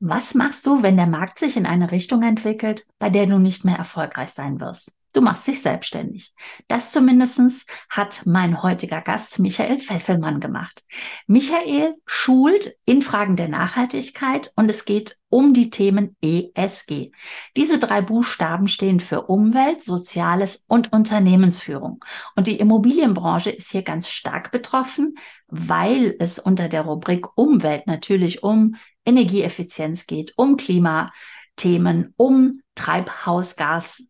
Was machst du, wenn der Markt sich in eine Richtung entwickelt, bei der du nicht mehr erfolgreich sein wirst? Du machst dich selbstständig. Das zumindestens hat mein heutiger Gast Michael Fesselmann gemacht. Michael schult in Fragen der Nachhaltigkeit und es geht um die Themen ESG. Diese drei Buchstaben stehen für Umwelt, Soziales und Unternehmensführung. Und die Immobilienbranche ist hier ganz stark betroffen, weil es unter der Rubrik Umwelt natürlich um Energieeffizienz geht, um Klimathemen, um Treibhausgas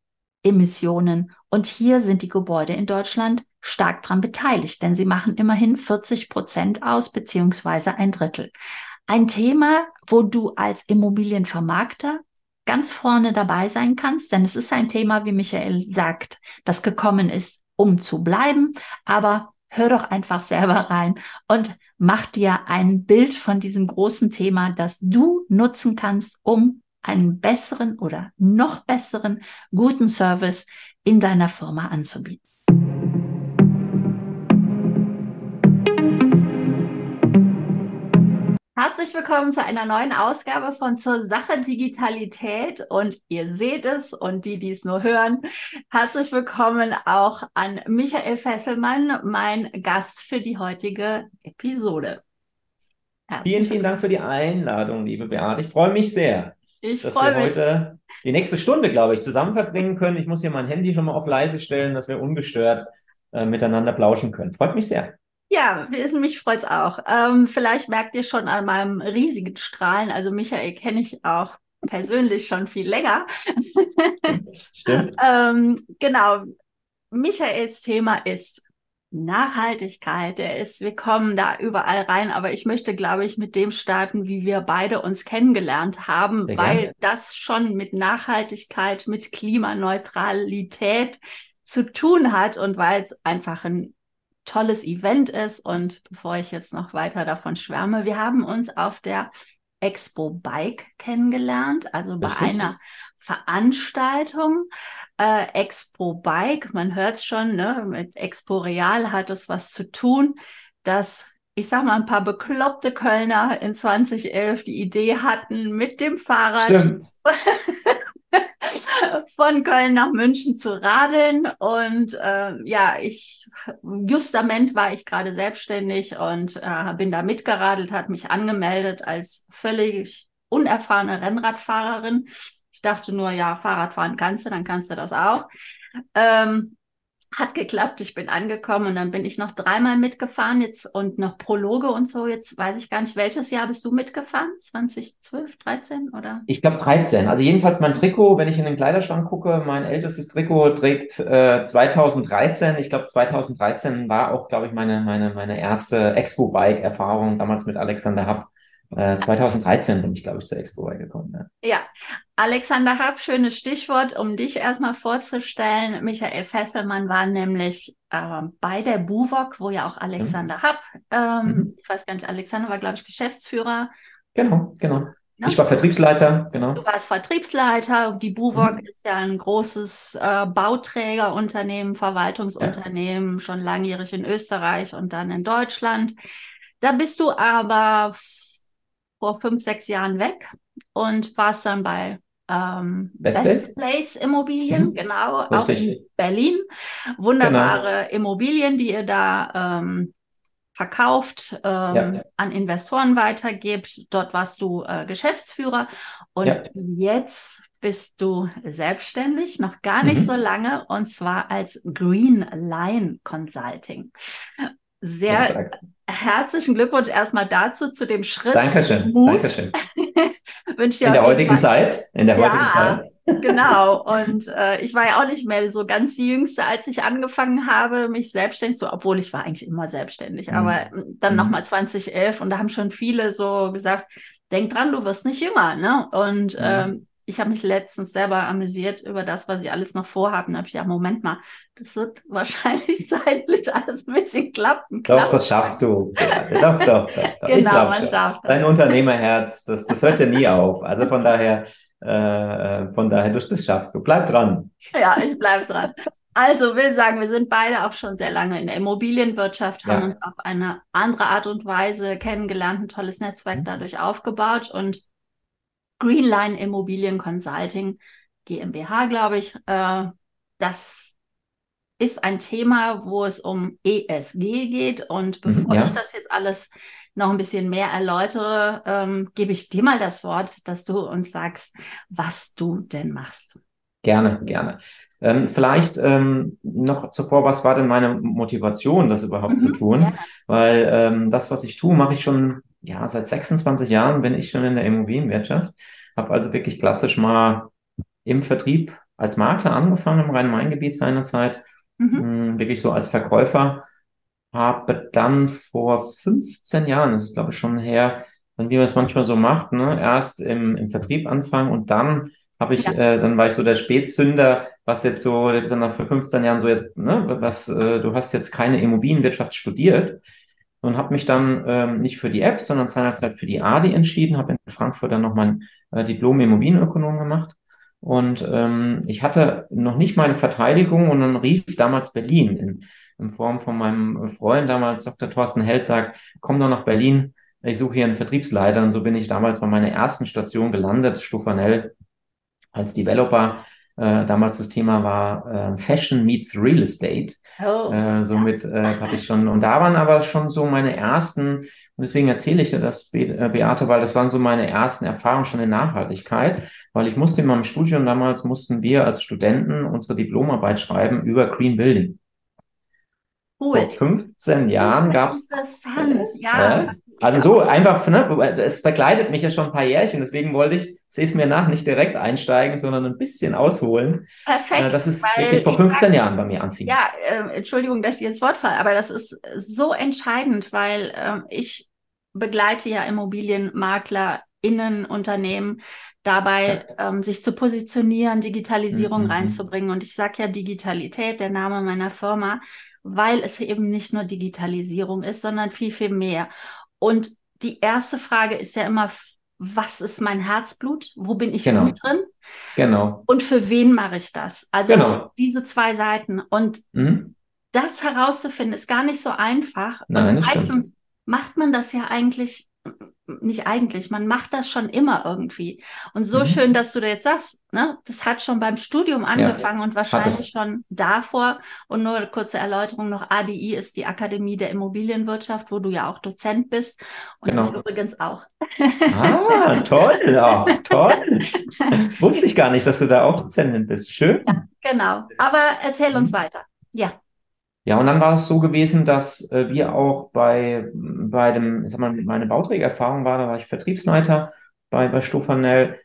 Emissionen. Und hier sind die Gebäude in Deutschland stark dran beteiligt, denn sie machen immerhin 40 Prozent aus, beziehungsweise ein Drittel. Ein Thema, wo du als Immobilienvermarkter ganz vorne dabei sein kannst, denn es ist ein Thema, wie Michael sagt, das gekommen ist, um zu bleiben. Aber hör doch einfach selber rein und mach dir ein Bild von diesem großen Thema, das du nutzen kannst, um einen besseren oder noch besseren guten Service in deiner Firma anzubieten. Herzlich willkommen zu einer neuen Ausgabe von Zur Sache Digitalität und ihr seht es und die, die es nur hören, herzlich willkommen auch an Michael Fesselmann, mein Gast für die heutige Episode. Herzlich vielen, vielen Dank für die Einladung, liebe Beate. Ich freue mich sehr. Ich dass wir mich. heute die nächste Stunde, glaube ich, zusammen verbringen können. Ich muss hier mein Handy schon mal auf leise stellen, dass wir ungestört äh, miteinander plauschen können. Freut mich sehr. Ja, mich freut es auch. Ähm, vielleicht merkt ihr schon an meinem riesigen Strahlen, also Michael kenne ich auch persönlich schon viel länger. Stimmt. ähm, genau. Michaels Thema ist Nachhaltigkeit, der ist, wir kommen da überall rein, aber ich möchte, glaube ich, mit dem starten, wie wir beide uns kennengelernt haben, Sehr weil gerne. das schon mit Nachhaltigkeit, mit Klimaneutralität zu tun hat und weil es einfach ein tolles Event ist. Und bevor ich jetzt noch weiter davon schwärme, wir haben uns auf der Expo Bike kennengelernt, also bei Richtig. einer Veranstaltung. Äh, Expo Bike, man hört es schon, ne? mit Expo Real hat es was zu tun, dass ich sag mal, ein paar bekloppte Kölner in 2011 die Idee hatten, mit dem Fahrrad von Köln nach München zu radeln. Und äh, ja, ich, justament war ich gerade selbstständig und äh, bin da mitgeradelt, hat mich angemeldet als völlig unerfahrene Rennradfahrerin. Ich dachte nur, ja, Fahrradfahren kannst du, dann kannst du das auch. Ähm, hat geklappt, ich bin angekommen und dann bin ich noch dreimal mitgefahren jetzt und noch Prologe und so. Jetzt weiß ich gar nicht, welches Jahr bist du mitgefahren? 2012, 13 oder? Ich glaube 13. Also jedenfalls mein Trikot, wenn ich in den Kleiderschrank gucke, mein ältestes Trikot trägt äh, 2013. Ich glaube 2013 war auch, glaube ich, meine, meine, meine erste Expo-Bike-Erfahrung damals mit Alexander Happ. 2013 äh, bin ich, glaube ich, zur Expo gekommen. Ja. ja, Alexander Happ, schönes Stichwort, um dich erstmal vorzustellen. Michael Fesselmann war nämlich äh, bei der BUWOG, wo ja auch Alexander mhm. Happ, ähm, mhm. ich weiß gar nicht, Alexander war, glaube ich, Geschäftsführer. Genau, genau. Ja? Ich war Vertriebsleiter, genau. Du warst Vertriebsleiter. Die BUWOG mhm. ist ja ein großes äh, Bauträgerunternehmen, Verwaltungsunternehmen, ja. schon langjährig in Österreich und dann in Deutschland. Da bist du aber vor fünf, sechs Jahren weg und warst dann bei ähm, Best, Best Place Immobilien, mhm. genau, Richtig. auch in Berlin. Wunderbare genau. Immobilien, die ihr da ähm, verkauft, ähm, ja. an Investoren weitergibt. Dort warst du äh, Geschäftsführer und ja. jetzt bist du selbstständig, noch gar nicht mhm. so lange, und zwar als Green Line Consulting. Sehr Exakt. Herzlichen Glückwunsch erstmal dazu, zu dem Schritt. Dankeschön. Mut. Dankeschön. Wünsche dir in der heutigen Fall. Zeit. In der heutigen ja, Zeit. genau. Und äh, ich war ja auch nicht mehr so ganz die Jüngste, als ich angefangen habe, mich selbstständig so, obwohl ich war eigentlich immer selbstständig, mhm. aber dann mhm. nochmal 2011 und da haben schon viele so gesagt, denk dran, du wirst nicht jünger, ne? Und mhm. ähm, ich habe mich letztens selber amüsiert über das, was ich alles noch vorhabe. Und habe ich ja, Moment mal, das wird wahrscheinlich zeitlich alles ein bisschen klappen. klappen. Doch, das schaffst du. doch, doch, doch. Genau, man schafft das. Dein Unternehmerherz, das, das hört ja nie auf. Also von daher, äh, von daher, du, das schaffst du. Bleib dran. Ja, ich bleib dran. Also will sagen, wir sind beide auch schon sehr lange in der Immobilienwirtschaft, haben ja. uns auf eine andere Art und Weise kennengelernt, ein tolles Netzwerk mhm. dadurch aufgebaut und Greenline Immobilien Consulting GmbH, glaube ich. Äh, das ist ein Thema, wo es um ESG geht. Und mhm, bevor ja. ich das jetzt alles noch ein bisschen mehr erläutere, ähm, gebe ich dir mal das Wort, dass du uns sagst, was du denn machst. Gerne, gerne. Ähm, vielleicht ähm, noch zuvor, was war denn meine Motivation, das überhaupt mhm, zu tun? Gerne. Weil ähm, das, was ich tue, mache ich schon, ja, seit 26 Jahren bin ich schon in der Immobilienwirtschaft. Habe also wirklich klassisch mal im Vertrieb als Makler angefangen im Rhein-Main-Gebiet seinerzeit, mhm. mh, wirklich so als Verkäufer. Habe dann vor 15 Jahren, das ist glaube ich schon her, wie man es manchmal so macht, ne, erst im, im Vertrieb anfangen und dann habe ich, ja. äh, dann war ich so der Spätzünder, was jetzt so, besonders vor 15 Jahren so jetzt, ne, was, äh, du hast jetzt keine Immobilienwirtschaft studiert und habe mich dann ähm, nicht für die App, sondern seinerzeit für die ADI entschieden, habe in Frankfurt dann noch mein äh, Diplom Immobilienökonom gemacht und ähm, ich hatte noch nicht meine Verteidigung und dann rief damals Berlin in, in Form von meinem Freund damals, Dr. Thorsten Held, sagt, komm doch nach Berlin, ich suche hier einen Vertriebsleiter und so bin ich damals bei meiner ersten Station gelandet, Stufanell als Developer. Äh, damals das Thema war äh, Fashion meets Real Estate. Oh, äh, somit äh, hatte ich schon, und da waren aber schon so meine ersten, und deswegen erzähle ich dir das, Be äh, Beate, weil das waren so meine ersten Erfahrungen schon in Nachhaltigkeit, weil ich musste in meinem Studium damals, mussten wir als Studenten unsere Diplomarbeit schreiben über Green Building. Cool. Vor 15 Jahren gab es. Interessant, ja. Also so einfach, ne, es begleitet mich ja schon ein paar Jährchen, deswegen wollte ich, sehe es mir nach, nicht direkt einsteigen, sondern ein bisschen ausholen. Perfekt. Äh, das ist wirklich vor 15 sag, Jahren bei mir anfing. Ja, äh, Entschuldigung, dass ich ins Wort falle, aber das ist so entscheidend, weil äh, ich begleite ja Immobilienmakler Innenunternehmen dabei, ja. ähm, sich zu positionieren, Digitalisierung mhm. mhm. reinzubringen. Und ich sage ja Digitalität, der Name meiner Firma, weil es eben nicht nur Digitalisierung ist, sondern viel, viel mehr. Und die erste Frage ist ja immer, was ist mein Herzblut? Wo bin ich genau. gut drin? Genau. Und für wen mache ich das? Also genau. diese zwei Seiten. Und mhm. das herauszufinden, ist gar nicht so einfach. Nein, meistens stimmt. macht man das ja eigentlich nicht eigentlich, man macht das schon immer irgendwie. Und so mhm. schön, dass du da jetzt sagst, ne, das hat schon beim Studium angefangen ja, und wahrscheinlich schon davor. Und nur eine kurze Erläuterung noch, ADI ist die Akademie der Immobilienwirtschaft, wo du ja auch Dozent bist und genau. ich übrigens auch. Ah, toll, oh, toll. Wusste ich gar nicht, dass du da auch Dozentin bist. Schön. Ja, genau. Aber erzähl uns mhm. weiter. Ja. Ja, und dann war es so gewesen, dass äh, wir auch bei, bei dem, ich sag mal, meine Bauträgererfahrung war, da war ich Vertriebsleiter bei, bei Stofanell.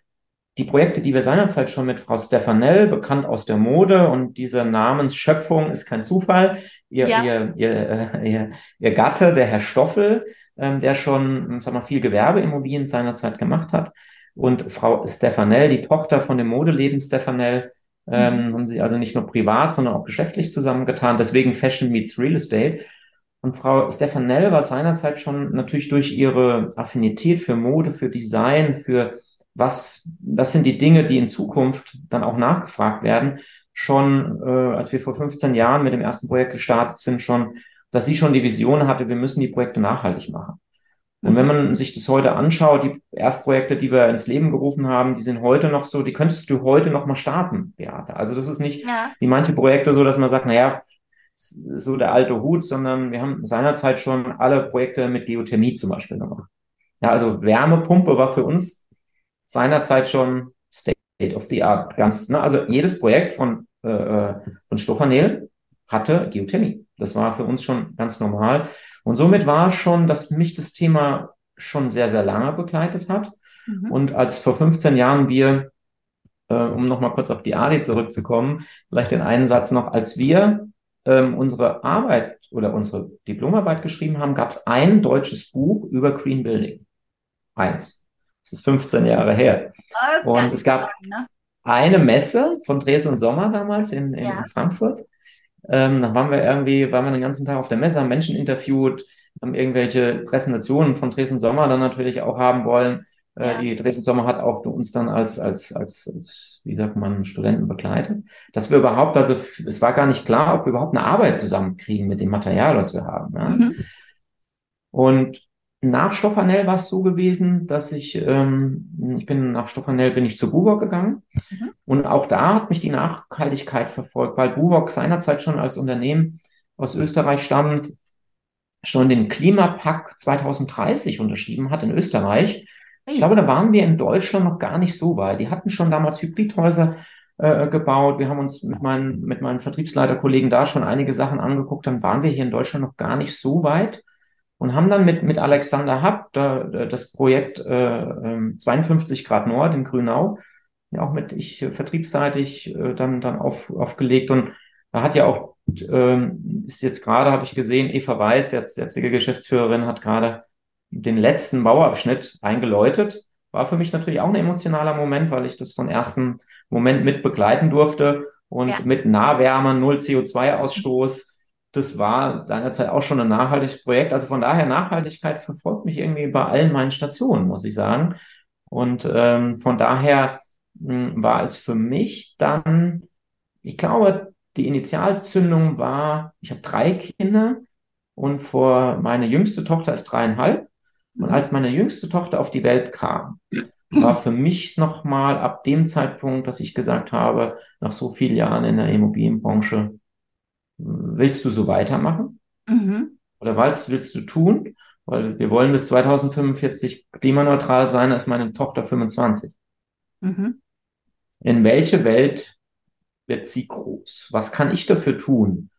Die Projekte, die wir seinerzeit schon mit Frau Stefanell, bekannt aus der Mode, und diese Namensschöpfung ist kein Zufall. Ihr, ja. ihr, ihr, äh, ihr, ihr Gatte, der Herr Stoffel, ähm, der schon, sag mal, viel Gewerbeimmobilien seinerzeit gemacht hat. Und Frau Stefanell, die Tochter von dem Modeleben Stefanell, ähm, mhm. haben sie also nicht nur privat, sondern auch geschäftlich zusammengetan. Deswegen Fashion meets Real Estate. Und Frau Stefanell war seinerzeit schon natürlich durch ihre Affinität für Mode, für Design, für was, was sind die Dinge, die in Zukunft dann auch nachgefragt werden, schon, äh, als wir vor 15 Jahren mit dem ersten Projekt gestartet sind, schon, dass sie schon die Vision hatte, wir müssen die Projekte nachhaltig machen. Und wenn man sich das heute anschaut, die Erstprojekte, die wir ins Leben gerufen haben, die sind heute noch so, die könntest du heute noch mal starten, Beate. Also das ist nicht ja. wie manche Projekte so, dass man sagt, naja, so der alte Hut, sondern wir haben seinerzeit schon alle Projekte mit Geothermie zum Beispiel gemacht. Ja, also Wärmepumpe war für uns seinerzeit schon State of the Art. Ganz, ne? Also jedes Projekt von, äh, äh von Stoffanel hatte Geothermie. Das war für uns schon ganz normal. Und somit war schon, dass mich das Thema schon sehr, sehr lange begleitet hat. Mhm. Und als vor 15 Jahren wir, äh, um nochmal kurz auf die ADI zurückzukommen, vielleicht den einen Satz noch, als wir ähm, unsere Arbeit oder unsere Diplomarbeit geschrieben haben, gab es ein deutsches Buch über Green Building. Eins. Das ist 15 Jahre her. Und es gab lang, ne? eine Messe von Dres und Sommer damals in, in ja. Frankfurt. Ähm, dann waren wir irgendwie, waren wir den ganzen Tag auf der Messe, haben Menschen interviewt, haben irgendwelche Präsentationen von Dresden Sommer dann natürlich auch haben wollen. Äh, ja. Die Dresden Sommer hat auch uns dann als, als, als, als, wie sagt man, Studenten begleitet. Dass wir überhaupt, also es war gar nicht klar, ob wir überhaupt eine Arbeit zusammenkriegen mit dem Material, was wir haben. Ja? Mhm. Und nach Stoffanell war es so gewesen, dass ich, ähm, ich bin nach Stoffanell bin ich zu Bubock gegangen mhm. Und auch da hat mich die Nachhaltigkeit verfolgt, weil Bubock seinerzeit schon als Unternehmen aus Österreich stammt, schon den Klimapakt 2030 unterschrieben hat in Österreich. Ich glaube, da waren wir in Deutschland noch gar nicht so weit. Die hatten schon damals Hybridhäuser äh, gebaut. Wir haben uns mit meinen, mit meinen Vertriebsleiterkollegen da schon einige Sachen angeguckt. Dann waren wir hier in Deutschland noch gar nicht so weit und haben dann mit, mit Alexander Happ da, das Projekt äh, 52 ähm, Grad Nord in Grünau, auch mit ich äh, vertriebsseitig äh, dann, dann auf, aufgelegt. Und da hat ja auch, ähm, ist jetzt gerade, habe ich gesehen, Eva Weiß, jetzt jetzige Geschäftsführerin, hat gerade den letzten Bauabschnitt eingeläutet. War für mich natürlich auch ein emotionaler Moment, weil ich das von ersten Moment mit begleiten durfte und ja. mit Nahwärme, null CO2-Ausstoß das war seinerzeit auch schon ein nachhaltiges Projekt. Also von daher, Nachhaltigkeit verfolgt mich irgendwie bei allen meinen Stationen, muss ich sagen. Und ähm, von daher war es für mich dann, ich glaube, die Initialzündung war, ich habe drei Kinder und vor meine jüngste Tochter ist dreieinhalb. Und als meine jüngste Tochter auf die Welt kam, war für mich nochmal ab dem Zeitpunkt, dass ich gesagt habe, nach so vielen Jahren in der Immobilienbranche, willst du so weitermachen? Mhm. Oder was willst du tun? Weil wir wollen bis 2045 klimaneutral sein, als meine Tochter 25. Mhm. In welche Welt wird sie groß? Was kann ich dafür tun?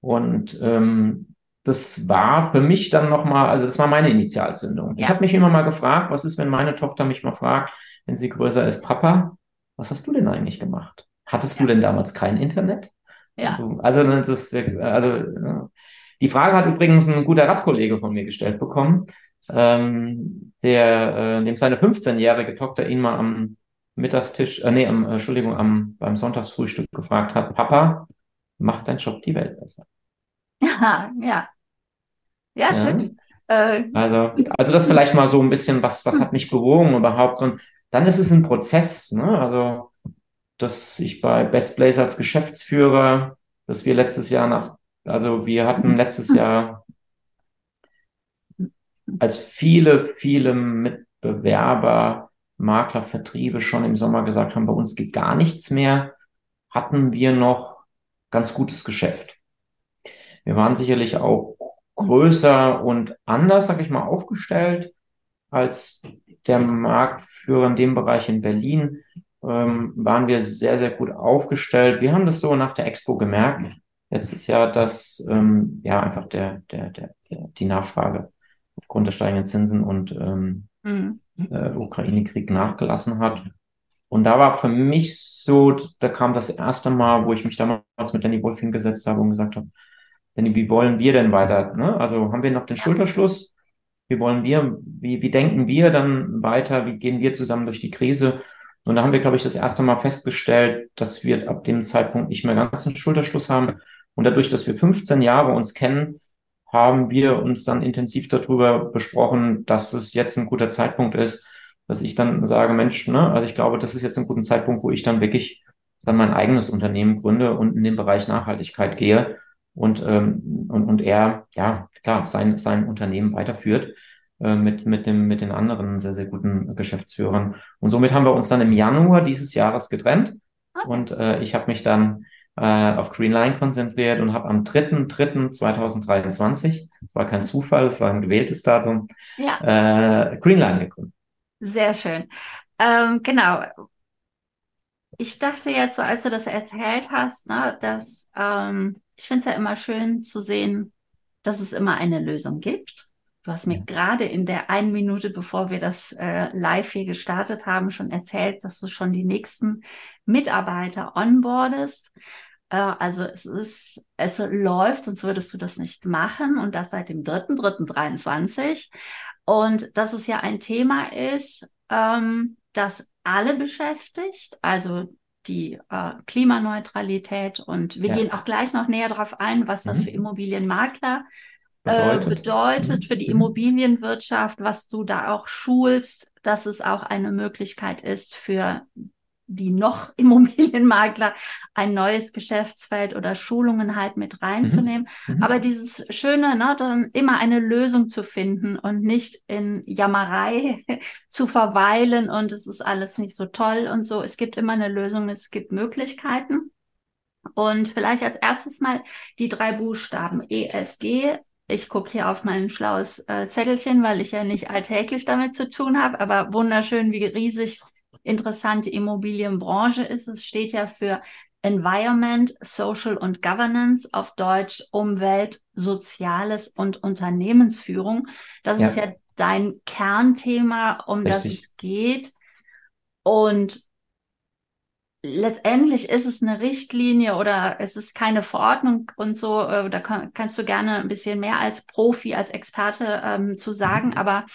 Und ähm, das war für mich dann nochmal, also das war meine Initialzündung. Ja. Ich habe mich immer mal gefragt, was ist, wenn meine Tochter mich mal fragt, wenn sie größer ist, Papa, was hast du denn eigentlich gemacht? Hattest ja. du denn damals kein Internet? Ja. Also, das ist, also die Frage hat übrigens ein guter Radkollege von mir gestellt bekommen, ähm, der, äh, dem seine 15-jährige Tochter ihn mal am Mittagstisch, äh, nee, am, äh, Entschuldigung, am, beim Sonntagsfrühstück gefragt hat, Papa, macht dein Job die Welt besser? Ja, ja. Ja, schön. Äh, also, also das vielleicht mal so ein bisschen, was, was hat mich bewogen überhaupt? Und dann ist es ein Prozess, ne? Also dass ich bei Best Place als Geschäftsführer, dass wir letztes Jahr nach, also wir hatten letztes Jahr, als viele, viele Mitbewerber, Makler, Vertriebe schon im Sommer gesagt haben, bei uns geht gar nichts mehr, hatten wir noch ganz gutes Geschäft. Wir waren sicherlich auch größer und anders, sag ich mal, aufgestellt als der Marktführer in dem Bereich in Berlin ähm, waren wir sehr, sehr gut aufgestellt. Wir haben das so nach der Expo gemerkt, letztes Jahr, dass ähm, ja einfach der, der, der, der, die Nachfrage aufgrund der steigenden Zinsen und ähm, mhm. Äh, Ukraine-Krieg nachgelassen hat. Und da war für mich so, da kam das erste Mal, wo ich mich damals mit Danny Wolf hingesetzt habe und gesagt habe, Danny, wie wollen wir denn weiter? Ne? Also haben wir noch den Schulterschluss? Wie wollen wir, wie, wie denken wir dann weiter? Wie gehen wir zusammen durch die Krise? Und da haben wir, glaube ich, das erste Mal festgestellt, dass wir ab dem Zeitpunkt nicht mehr ganz einen Schulterschluss haben. Und dadurch, dass wir 15 Jahre uns kennen, haben wir uns dann intensiv darüber besprochen, dass es jetzt ein guter Zeitpunkt ist, dass ich dann sage, Mensch, ne, also ich glaube, das ist jetzt ein guter Zeitpunkt, wo ich dann wirklich dann mein eigenes Unternehmen gründe und in den Bereich Nachhaltigkeit gehe und, ähm, und, und er, ja, klar, sein, sein Unternehmen weiterführt. Äh, mit, mit, dem, mit den anderen sehr, sehr guten Geschäftsführern. Und somit haben wir uns dann im Januar dieses Jahres getrennt. Und äh, ich habe mich dann äh, auf Greenline konzentriert und habe am 3.3.2023, das war kein Zufall, es war ein gewähltes Datum, ja. äh, Greenline gegründet. Sehr schön. Ähm, genau. Ich dachte jetzt so, als du das erzählt hast, ne, dass ähm, ich finde es ja immer schön zu sehen, dass es immer eine Lösung gibt Du hast mir ja. gerade in der einen Minute, bevor wir das äh, live hier gestartet haben, schon erzählt, dass du schon die nächsten Mitarbeiter onboardest. Äh, also es ist, es läuft, sonst würdest du das nicht machen und das seit dem 3.3.23. Und dass es ja ein Thema ist, ähm, das alle beschäftigt, also die äh, Klimaneutralität und wir ja. gehen auch gleich noch näher darauf ein, was das mhm. für Immobilienmakler bedeutet, äh, bedeutet für die mhm. Immobilienwirtschaft, was du da auch schulst, dass es auch eine Möglichkeit ist für die noch Immobilienmakler ein neues Geschäftsfeld oder Schulungen halt mit reinzunehmen. Mhm. Mhm. Aber dieses Schöne, ne, dann immer eine Lösung zu finden und nicht in Jammerei zu verweilen und es ist alles nicht so toll und so. Es gibt immer eine Lösung, es gibt Möglichkeiten. Und vielleicht als erstes mal die drei Buchstaben ESG. Ich gucke hier auf mein schlaues äh, Zettelchen, weil ich ja nicht alltäglich damit zu tun habe, aber wunderschön, wie riesig interessante Immobilienbranche ist. Es steht ja für Environment, Social und Governance, auf Deutsch Umwelt, Soziales und Unternehmensführung. Das ja. ist ja dein Kernthema, um Richtig. das es geht. Und letztendlich ist es eine Richtlinie oder es ist keine Verordnung und so. Äh, da kann, kannst du gerne ein bisschen mehr als Profi, als Experte ähm, zu sagen. Mhm. Aber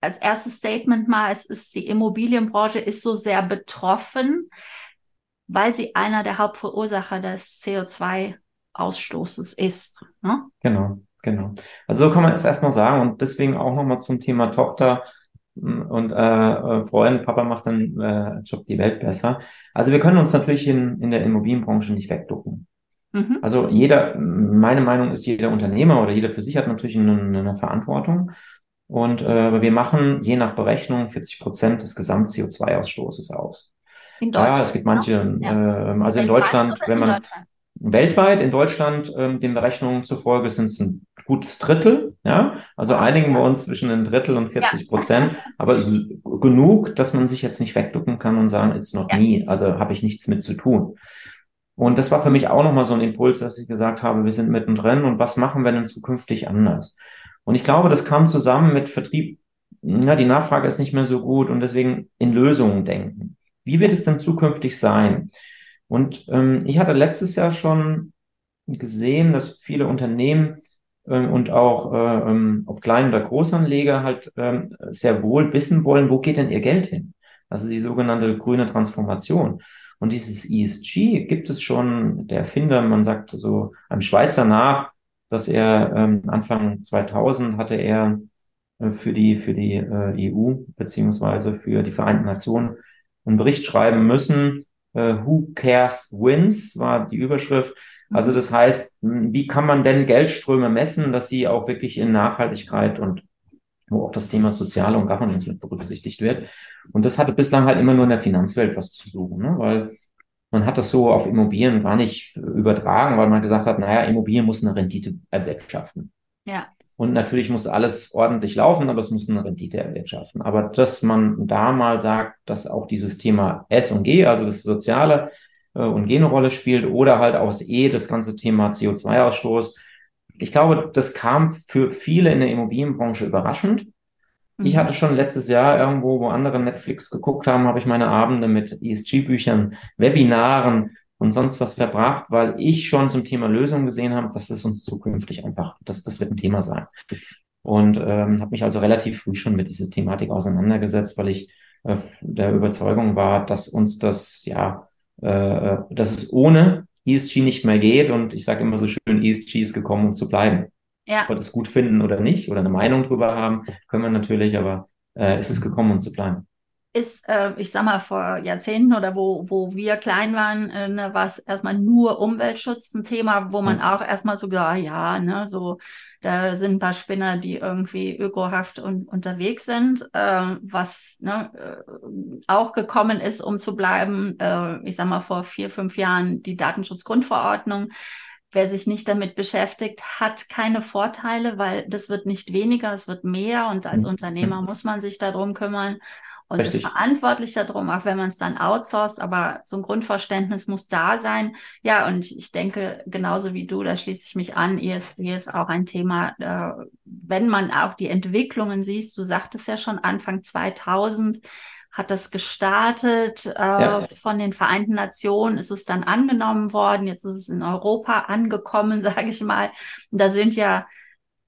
als erstes Statement mal, es ist die Immobilienbranche ist so sehr betroffen, weil sie einer der Hauptverursacher des CO2-Ausstoßes ist. Ne? Genau, genau. Also so kann man es erstmal sagen und deswegen auch nochmal zum Thema Tochter und äh, äh, Freund, Papa macht dann äh, Job die Welt besser. Also wir können uns natürlich in, in der Immobilienbranche nicht wegducken. Mhm. Also jeder, meine Meinung ist, jeder Unternehmer oder jeder für sich hat natürlich eine, eine Verantwortung. Und äh, wir machen je nach Berechnung 40 Prozent des Gesamt-CO2-Ausstoßes aus. In Deutschland. Ja, es gibt manche, ja. äh, also in Deutschland, wenn man? Weltweit in Deutschland, ähm, den Berechnungen zufolge, sind es ein gutes Drittel. Ja, also einigen wir uns zwischen ein Drittel und 40 Prozent, ja. aber genug, dass man sich jetzt nicht wegducken kann und sagen, it's not ja. me, also habe ich nichts mit zu tun. Und das war für mich auch nochmal so ein Impuls, dass ich gesagt habe, wir sind mittendrin und was machen wir denn zukünftig anders? Und ich glaube, das kam zusammen mit Vertrieb. Ja, die Nachfrage ist nicht mehr so gut und deswegen in Lösungen denken. Wie wird es denn zukünftig sein? Und ähm, ich hatte letztes Jahr schon gesehen, dass viele Unternehmen und auch, äh, ähm, ob Klein- oder Großanleger halt ähm, sehr wohl wissen wollen, wo geht denn ihr Geld hin? Also die sogenannte grüne Transformation. Und dieses ESG gibt es schon, der Erfinder, man sagt so einem Schweizer nach, dass er ähm, Anfang 2000 hatte er äh, für die, für die äh, EU beziehungsweise für die Vereinten Nationen einen Bericht schreiben müssen, äh, Who Cares Wins war die Überschrift. Also das heißt, wie kann man denn Geldströme messen, dass sie auch wirklich in Nachhaltigkeit und wo auch das Thema Soziale und Governance mit berücksichtigt wird. Und das hatte bislang halt immer nur in der Finanzwelt was zu suchen, ne? weil man hat das so auf Immobilien gar nicht übertragen, weil man gesagt hat, naja, Immobilien muss eine Rendite erwirtschaften. Ja. Und natürlich muss alles ordentlich laufen, aber es muss eine Rendite erwirtschaften. Aber dass man da mal sagt, dass auch dieses Thema S und G, also das Soziale äh, und G eine Rolle spielt, oder halt aus E das ganze Thema CO2-Ausstoß. Ich glaube, das kam für viele in der Immobilienbranche überraschend. Ich mhm. hatte schon letztes Jahr irgendwo, wo andere Netflix geguckt haben, habe ich meine Abende mit ESG-Büchern, Webinaren und sonst was verbracht, weil ich schon zum Thema Lösung gesehen habe, dass es uns zukünftig einfach, das, das wird ein Thema sein. Und ähm, habe mich also relativ früh schon mit dieser Thematik auseinandergesetzt, weil ich äh, der Überzeugung war, dass uns das, ja, äh, dass es ohne ESG nicht mehr geht. Und ich sage immer so schön, ESG ist gekommen, um zu bleiben. Ja. Ob wir das gut finden oder nicht oder eine Meinung drüber haben, können wir natürlich, aber äh, es ist gekommen, um zu bleiben ist, äh, ich sag mal, vor Jahrzehnten oder wo, wo wir klein waren, äh, ne, war es erstmal nur Umweltschutz ein Thema, wo man mhm. auch erstmal so, ja, ja, ne, so, da sind ein paar Spinner, die irgendwie ökohaft und, unterwegs sind, äh, was ne, äh, auch gekommen ist, um zu bleiben, äh, ich sag mal, vor vier, fünf Jahren die Datenschutzgrundverordnung. Wer sich nicht damit beschäftigt, hat keine Vorteile, weil das wird nicht weniger, es wird mehr und als. Unternehmer muss man sich darum kümmern und Richtig. ist verantwortlich darum, auch wenn man es dann outsourced, aber so ein Grundverständnis muss da sein. Ja, und ich denke, genauso wie du, da schließe ich mich an, ESG ist auch ein Thema, äh, wenn man auch die Entwicklungen siehst, du sagtest ja schon Anfang 2000, hat das gestartet. Äh, ja. Von den Vereinten Nationen ist es dann angenommen worden. Jetzt ist es in Europa angekommen, sage ich mal. Da sind ja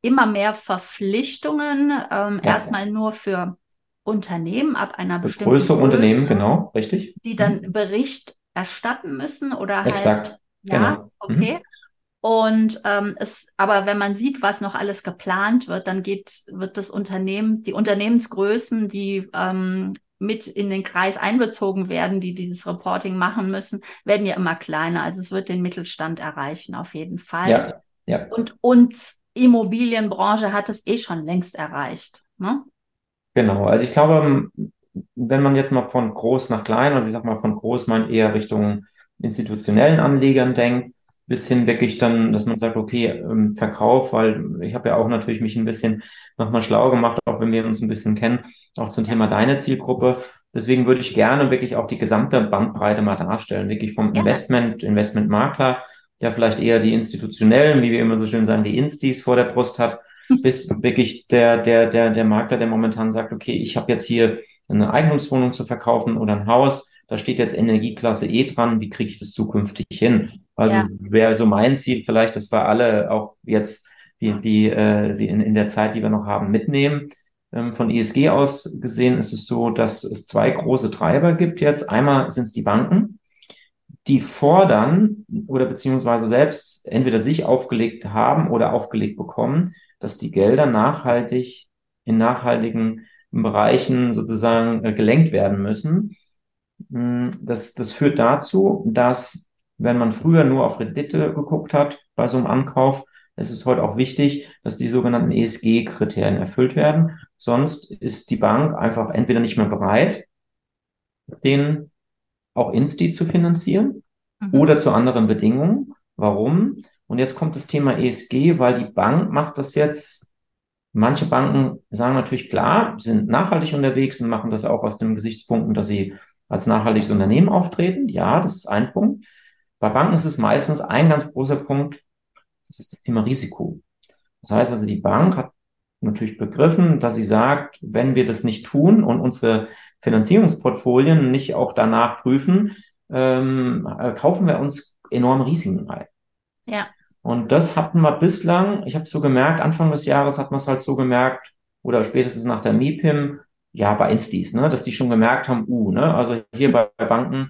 immer mehr Verpflichtungen, ähm, ja. erstmal nur für Unternehmen ab einer bestimmten größere Größe, Unternehmen, genau, richtig. Die dann mhm. Bericht erstatten müssen oder halt. Exakt. Ja, genau. okay. Mhm. Und ähm, es, aber wenn man sieht, was noch alles geplant wird, dann geht, wird das Unternehmen, die Unternehmensgrößen, die ähm, mit in den Kreis einbezogen werden, die dieses Reporting machen müssen, werden ja immer kleiner. Also es wird den Mittelstand erreichen, auf jeden Fall. Ja, ja. Und uns Immobilienbranche hat es eh schon längst erreicht. Ne? Genau, also ich glaube, wenn man jetzt mal von groß nach klein, also ich sag mal von groß man eher Richtung institutionellen Anlegern denkt, bis hin wirklich dann, dass man sagt, okay, ähm, Verkauf, weil ich habe ja auch natürlich mich ein bisschen nochmal schlau gemacht, auch wenn wir uns ein bisschen kennen, auch zum Thema deine Zielgruppe. Deswegen würde ich gerne wirklich auch die gesamte Bandbreite mal darstellen, wirklich vom ja. Investment, Investmentmakler, der vielleicht eher die institutionellen, wie wir immer so schön sagen, die Instis vor der Brust hat, bis wirklich der, der, der, der Makler, der momentan sagt, okay, ich habe jetzt hier eine Eigentumswohnung zu verkaufen oder ein Haus, da steht jetzt Energieklasse E dran, wie kriege ich das zukünftig hin? Also ja. wäre so mein Ziel vielleicht, dass wir alle auch jetzt die, die, äh, die in, in der Zeit, die wir noch haben, mitnehmen. Ähm, von ESG aus gesehen ist es so, dass es zwei große Treiber gibt jetzt. Einmal sind es die Banken, die fordern oder beziehungsweise selbst entweder sich aufgelegt haben oder aufgelegt bekommen, dass die Gelder nachhaltig in nachhaltigen Bereichen sozusagen äh, gelenkt werden müssen. Hm, das, das führt dazu, dass wenn man früher nur auf Rendite geguckt hat bei so einem Ankauf, ist es heute auch wichtig, dass die sogenannten ESG-Kriterien erfüllt werden. Sonst ist die Bank einfach entweder nicht mehr bereit, den auch Insti zu finanzieren mhm. oder zu anderen Bedingungen. Warum? Und jetzt kommt das Thema ESG, weil die Bank macht das jetzt. Manche Banken sagen natürlich klar, sind nachhaltig unterwegs und machen das auch aus den Gesichtspunkten, dass sie als nachhaltiges Unternehmen auftreten. Ja, das ist ein Punkt. Bei Banken ist es meistens ein ganz großer Punkt, das ist das Thema Risiko. Das heißt also, die Bank hat natürlich begriffen, dass sie sagt, wenn wir das nicht tun und unsere Finanzierungsportfolien nicht auch danach prüfen, ähm, äh, kaufen wir uns enorme Risiken ein. Ja. Und das hatten wir bislang, ich habe so gemerkt, Anfang des Jahres hat man es halt so gemerkt, oder spätestens nach der MIPIM, ja, bei Instis, ne, dass die schon gemerkt haben, uh, ne, also hier bei, bei Banken,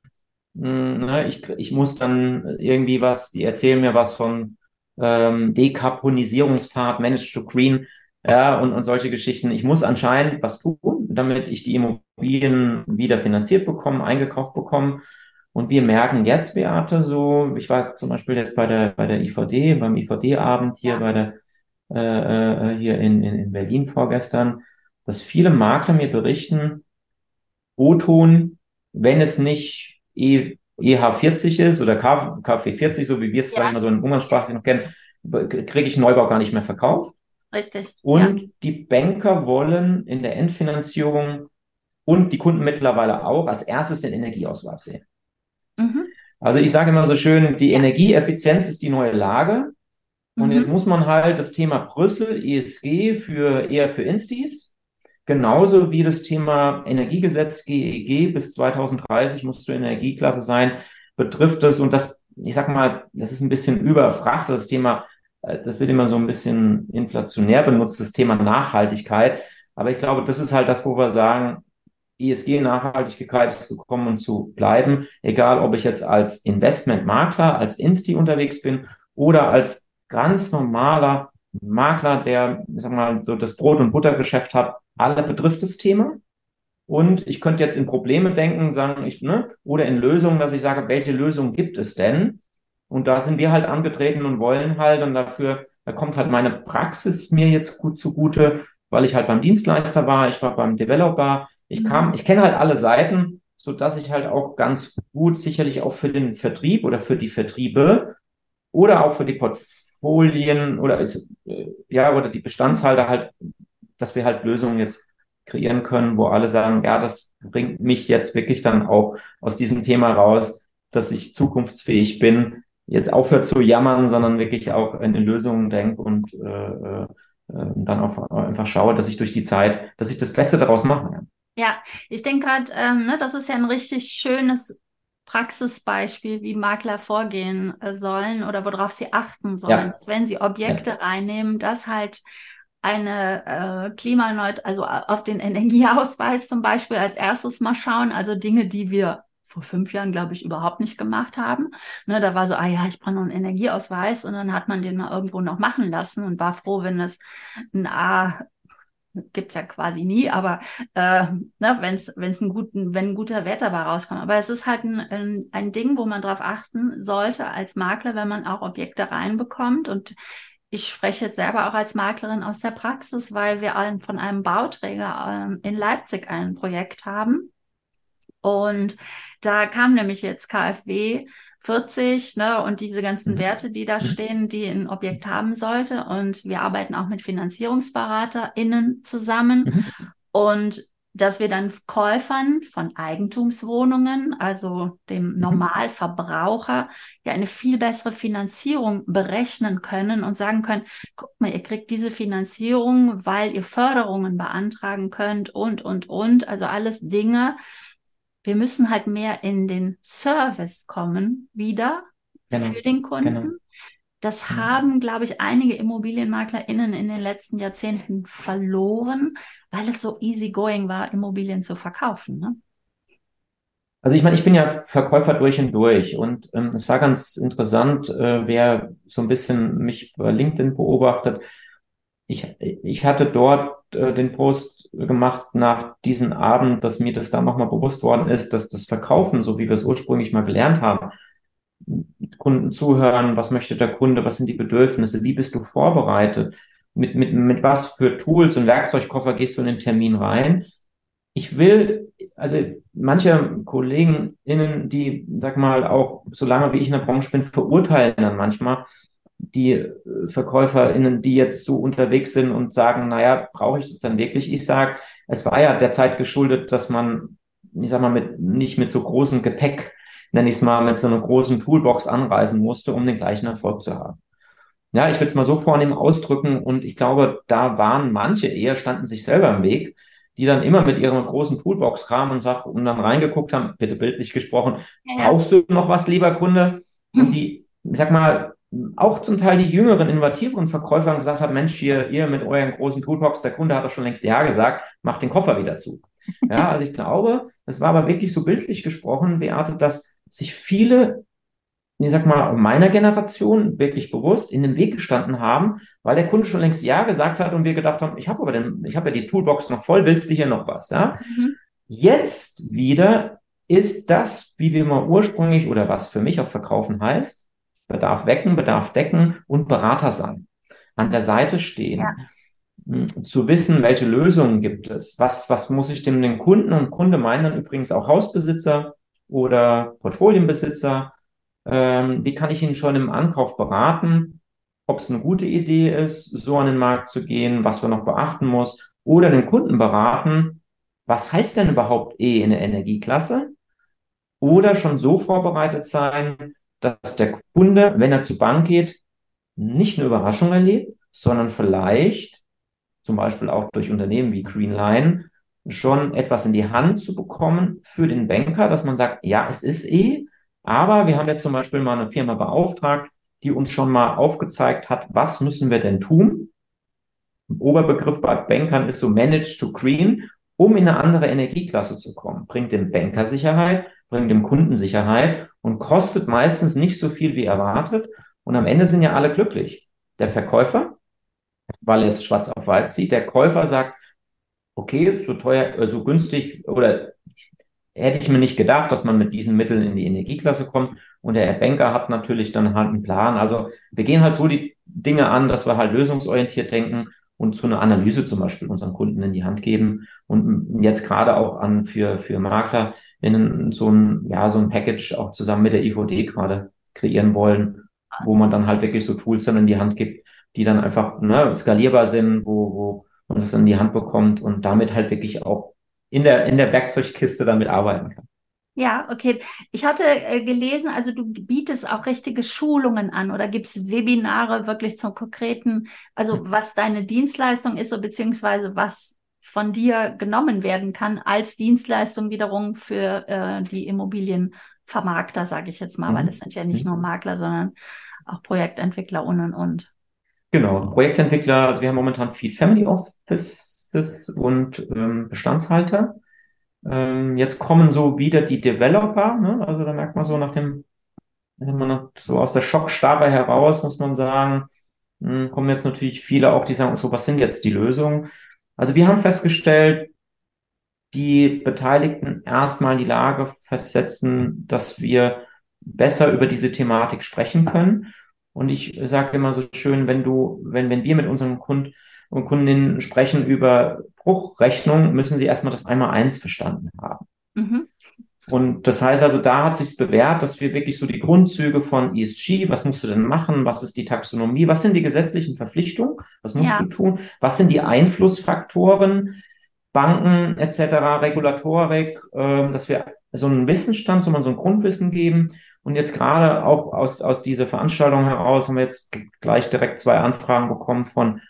mh, hm, ne, ich, ich muss dann irgendwie was, die erzählen mir was von ähm, Dekarbonisierungspfad, Managed to Green, ja, und, und solche Geschichten. Ich muss anscheinend was tun, damit ich die Immobilien wieder finanziert bekomme, eingekauft bekomme. Und wir merken jetzt, Beate, so, ich war zum Beispiel jetzt bei der, bei der IVD, beim IVD-Abend hier bei der, äh, äh, hier in, in, in Berlin vorgestern, dass viele Makler mir berichten, O-Ton, wenn es nicht e, EH40 ist oder K, KW40, so wie wir es, ja. sagen wir so in Umgangssprache noch kennen, kriege ich Neubau gar nicht mehr verkauft. Richtig. Und ja. die Banker wollen in der Endfinanzierung und die Kunden mittlerweile auch als erstes den Energieausweis sehen. Mhm. Also ich sage immer so schön, die. Energieeffizienz ist die neue Lage. Und mhm. jetzt muss man halt das Thema Brüssel, ESG für eher für Instis, genauso wie das Thema Energiegesetz GEG e bis 2030 musst du Energieklasse sein, betrifft es und das, ich sag mal, das ist ein bisschen überfrachtet, das Thema, äh, das wird immer so ein bisschen inflationär benutzt, das Thema Nachhaltigkeit. Aber ich glaube, das ist halt das, wo wir sagen, ESG-Nachhaltigkeit ist gekommen und zu bleiben, egal ob ich jetzt als Investmentmakler, als Insti unterwegs bin oder als ganz normaler Makler, der, ich sag mal, so das Brot- und Buttergeschäft hat, alle betrifft das Thema. Und ich könnte jetzt in Probleme denken, sagen ich, ne, oder in Lösungen, dass ich sage, welche Lösung gibt es denn? Und da sind wir halt angetreten und wollen halt, und dafür, da kommt halt meine Praxis mir jetzt gut zugute, weil ich halt beim Dienstleister war, ich war beim Developer, ich kam, ich kenne halt alle Seiten, so dass ich halt auch ganz gut sicherlich auch für den Vertrieb oder für die Vertriebe oder auch für die Portfolien oder äh, ja oder die Bestandshalter halt, dass wir halt Lösungen jetzt kreieren können, wo alle sagen, ja, das bringt mich jetzt wirklich dann auch aus diesem Thema raus, dass ich zukunftsfähig bin, jetzt aufhört zu jammern, sondern wirklich auch in, Lösungen denke und äh, äh, dann auch einfach schaue, dass ich durch die Zeit, dass ich das Beste daraus mache. Ja. Ja, ich denke gerade, ähm, ne, das ist ja ein richtig schönes Praxisbeispiel, wie Makler vorgehen äh, sollen oder worauf sie achten sollen. Ja. Dass, wenn sie Objekte ja. reinnehmen, dass halt eine äh, Klimaneut, also auf den Energieausweis zum Beispiel als erstes mal schauen, also Dinge, die wir vor fünf Jahren, glaube ich, überhaupt nicht gemacht haben. Ne, da war so, ah ja, ich brauche noch einen Energieausweis und dann hat man den mal irgendwo noch machen lassen und war froh, wenn es ein A gibt's ja quasi nie, aber äh, ne, wenn's wenn's ein guten, wenn ein guter Wert dabei rauskommt. Aber es ist halt ein, ein, ein Ding, wo man darauf achten sollte als Makler, wenn man auch Objekte reinbekommt. Und ich spreche jetzt selber auch als Maklerin aus der Praxis, weil wir von einem Bauträger äh, in Leipzig ein Projekt haben. Und da kam nämlich jetzt KfW 40, ne, und diese ganzen mhm. Werte, die da mhm. stehen, die ein Objekt haben sollte. Und wir arbeiten auch mit FinanzierungsberaterInnen zusammen. Mhm. Und dass wir dann Käufern von Eigentumswohnungen, also dem. Normalverbraucher, ja eine viel bessere Finanzierung berechnen können und sagen können, guck mal, ihr kriegt diese Finanzierung, weil ihr Förderungen beantragen könnt und, und, und. Also alles Dinge, wir müssen halt mehr in den Service kommen wieder genau. für den Kunden. Genau. Das genau. haben, glaube ich, einige ImmobilienmaklerInnen in den letzten Jahrzehnten verloren, weil es so easygoing war, Immobilien zu verkaufen. Ne? Also ich meine, ich bin ja Verkäufer durch und durch und ähm, es war ganz interessant, äh, wer so ein bisschen mich bei LinkedIn beobachtet. Ich, ich hatte dort äh, den Post gemacht nach diesem Abend, dass mir das da nochmal bewusst worden ist, dass das Verkaufen, so wie wir es ursprünglich mal gelernt haben, Kunden zuhören, was möchte der Kunde, was sind die Bedürfnisse, wie bist du vorbereitet, mit, mit, mit was für Tools und Werkzeugkoffer gehst du in den Termin rein. Ich will, also manche KollegenInnen, die, sag mal, auch so lange wie ich in der Branche bin, verurteilen dann manchmal, die äh, VerkäuferInnen, die jetzt so unterwegs sind und sagen, naja, brauche ich das dann wirklich? Ich sage, es war ja der Zeit geschuldet, dass man, ich sag mal, mit, nicht mit so großem Gepäck, nenne ich es mal, mit so einer großen Toolbox anreisen musste, um den gleichen Erfolg zu haben. Ja, ich will es mal so vornehm ausdrücken und ich glaube, da waren manche eher, standen sich selber im Weg, die dann immer mit ihrer großen Toolbox kamen und, sag, und dann reingeguckt haben, bitte bildlich gesprochen, brauchst du noch was, lieber Kunde? Und die, ich sag mal, auch zum Teil die jüngeren, innovativeren Verkäufer haben gesagt haben, Mensch, hier, ihr mit euren großen Toolbox, der Kunde hat doch schon längst Ja gesagt, macht den Koffer wieder zu. Ja, also ich glaube, es war aber wirklich so bildlich gesprochen, Beate, dass sich viele, ich sag mal, meiner Generation wirklich bewusst in den Weg gestanden haben, weil der Kunde schon längst Ja gesagt hat und wir gedacht haben, ich habe aber den, ich habe ja die Toolbox noch voll, willst du hier noch was? Ja? Mhm. Jetzt wieder ist das, wie wir mal ursprünglich oder was für mich auch verkaufen heißt, Bedarf wecken, Bedarf decken und Berater sein. An der Seite stehen. Ja. Hm, zu wissen, welche Lösungen gibt es. Was, was muss ich dem den Kunden und Kunde meinen dann übrigens auch Hausbesitzer oder Portfolienbesitzer. Ähm, wie kann ich ihn schon im Ankauf beraten? Ob es eine gute Idee ist, so an den Markt zu gehen, was wir noch beachten muss, oder den Kunden beraten, was heißt denn überhaupt E in der Energieklasse? Oder schon so vorbereitet sein, dass der Kunde, wenn er zur Bank geht, nicht eine Überraschung erlebt, sondern vielleicht zum Beispiel auch durch Unternehmen wie Greenline schon etwas in die Hand zu bekommen für den Banker, dass man sagt, ja, es ist eh, aber wir haben jetzt zum Beispiel mal eine Firma beauftragt, die uns schon mal aufgezeigt hat, was müssen wir denn tun? Oberbegriff bei Bankern ist so Managed to Green, um in eine andere Energieklasse zu kommen. Bringt dem Banker Sicherheit, bringt dem Kunden Sicherheit und kostet meistens nicht so viel wie erwartet. Und am Ende sind ja alle glücklich. Der Verkäufer, weil er es schwarz auf weiß sieht, der Käufer sagt, okay, so teuer, äh, so günstig oder hätte ich mir nicht gedacht, dass man mit diesen Mitteln in die Energieklasse kommt. Und der Banker hat natürlich dann halt einen Plan. Also wir gehen halt so die Dinge an, dass wir halt lösungsorientiert denken und zu einer Analyse zum Beispiel unseren Kunden in die Hand geben. Und jetzt gerade auch an für, für Makler, in so ein, ja, so ein Package auch zusammen mit der IVD gerade kreieren wollen, wo man dann halt wirklich so Tools dann in die Hand gibt, die dann einfach ne, skalierbar sind, wo, wo man das in die Hand bekommt und damit halt wirklich auch in der, in der Werkzeugkiste damit arbeiten kann. Ja, okay. Ich hatte äh, gelesen, also du bietest auch richtige Schulungen an oder gibst Webinare wirklich zum konkreten, also hm. was deine Dienstleistung ist, so, beziehungsweise was von dir genommen werden kann als Dienstleistung wiederum für äh, die Immobilienvermarkter, sage ich jetzt mal, mhm. weil es sind ja nicht mhm. nur Makler, sondern auch Projektentwickler und und und. Genau, Projektentwickler, also wir haben momentan viel Family Offices und ähm, Bestandshalter. Ähm, jetzt kommen so wieder die Developer, ne? also da merkt man so nach dem, wenn man so aus der Schockstarre heraus, muss man sagen, hm, kommen jetzt natürlich viele auch, die sagen, so was sind jetzt die Lösungen? Also wir haben festgestellt, die Beteiligten erstmal in die Lage versetzen, dass wir besser über diese Thematik sprechen können. Und ich sage immer so schön, wenn du, wenn, wenn wir mit unseren Kunden und Kundinnen sprechen über Bruchrechnung, müssen sie erstmal das einmal eins verstanden haben. Mhm. Und das heißt also, da hat sich bewährt, dass wir wirklich so die Grundzüge von ESG, was musst du denn machen, was ist die Taxonomie, was sind die gesetzlichen Verpflichtungen, was musst ja. du tun, was sind die Einflussfaktoren, Banken etc., Regulatorik, äh, dass wir so einen Wissensstand, so mal so ein Grundwissen geben. Und jetzt gerade auch aus, aus dieser Veranstaltung heraus haben wir jetzt gleich direkt zwei Anfragen bekommen von,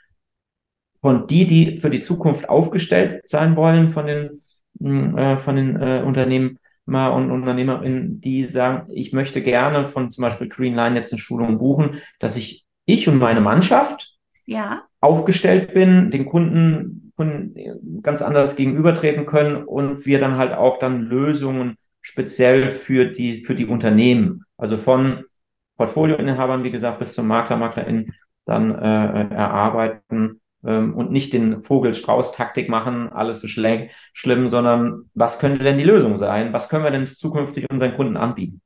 von die, die für die Zukunft aufgestellt sein wollen, von den, hm, äh, von den äh, Unternehmen und Unternehmerinnen, die sagen, ich möchte gerne von zum Beispiel Greenline jetzt eine Schulung buchen, dass ich, ich und meine Mannschaft ja. aufgestellt bin, den Kunden, Kunden ganz anders gegenübertreten können und wir dann halt auch dann Lösungen speziell für die, für die Unternehmen, also von Portfolioinhabern, wie gesagt, bis zum Makler, MaklerInnen dann äh, erarbeiten ähm, und nicht den Vogel-Strauß-Taktik machen, alles so schlecht, schlimm, sondern was könnte denn die Lösung sein? Was können wir denn zukünftig unseren Kunden anbieten?